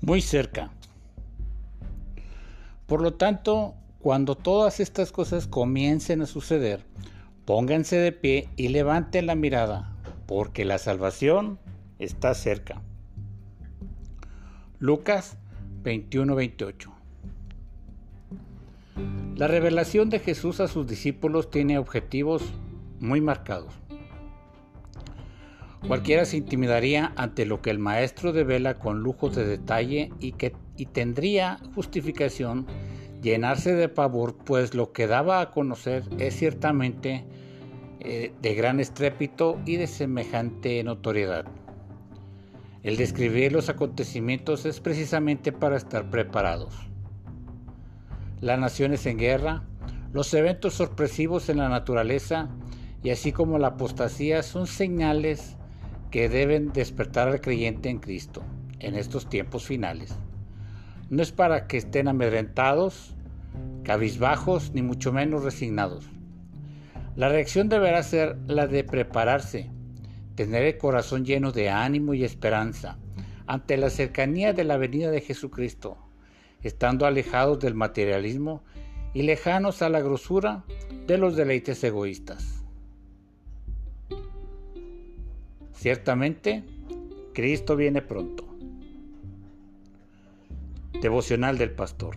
muy cerca. Por lo tanto, cuando todas estas cosas comiencen a suceder, pónganse de pie y levanten la mirada, porque la salvación está cerca. Lucas 21-28 La revelación de Jesús a sus discípulos tiene objetivos muy marcados. Cualquiera se intimidaría ante lo que el maestro devela con lujos de detalle y, que, y tendría justificación llenarse de pavor, pues lo que daba a conocer es ciertamente eh, de gran estrépito y de semejante notoriedad. El describir los acontecimientos es precisamente para estar preparados. Las naciones en guerra, los eventos sorpresivos en la naturaleza y así como la apostasía son señales que deben despertar al creyente en Cristo en estos tiempos finales. No es para que estén amedrentados, cabizbajos, ni mucho menos resignados. La reacción deberá ser la de prepararse, tener el corazón lleno de ánimo y esperanza ante la cercanía de la venida de Jesucristo, estando alejados del materialismo y lejanos a la grosura de los deleites egoístas. Ciertamente, Cristo viene pronto. Devocional del Pastor.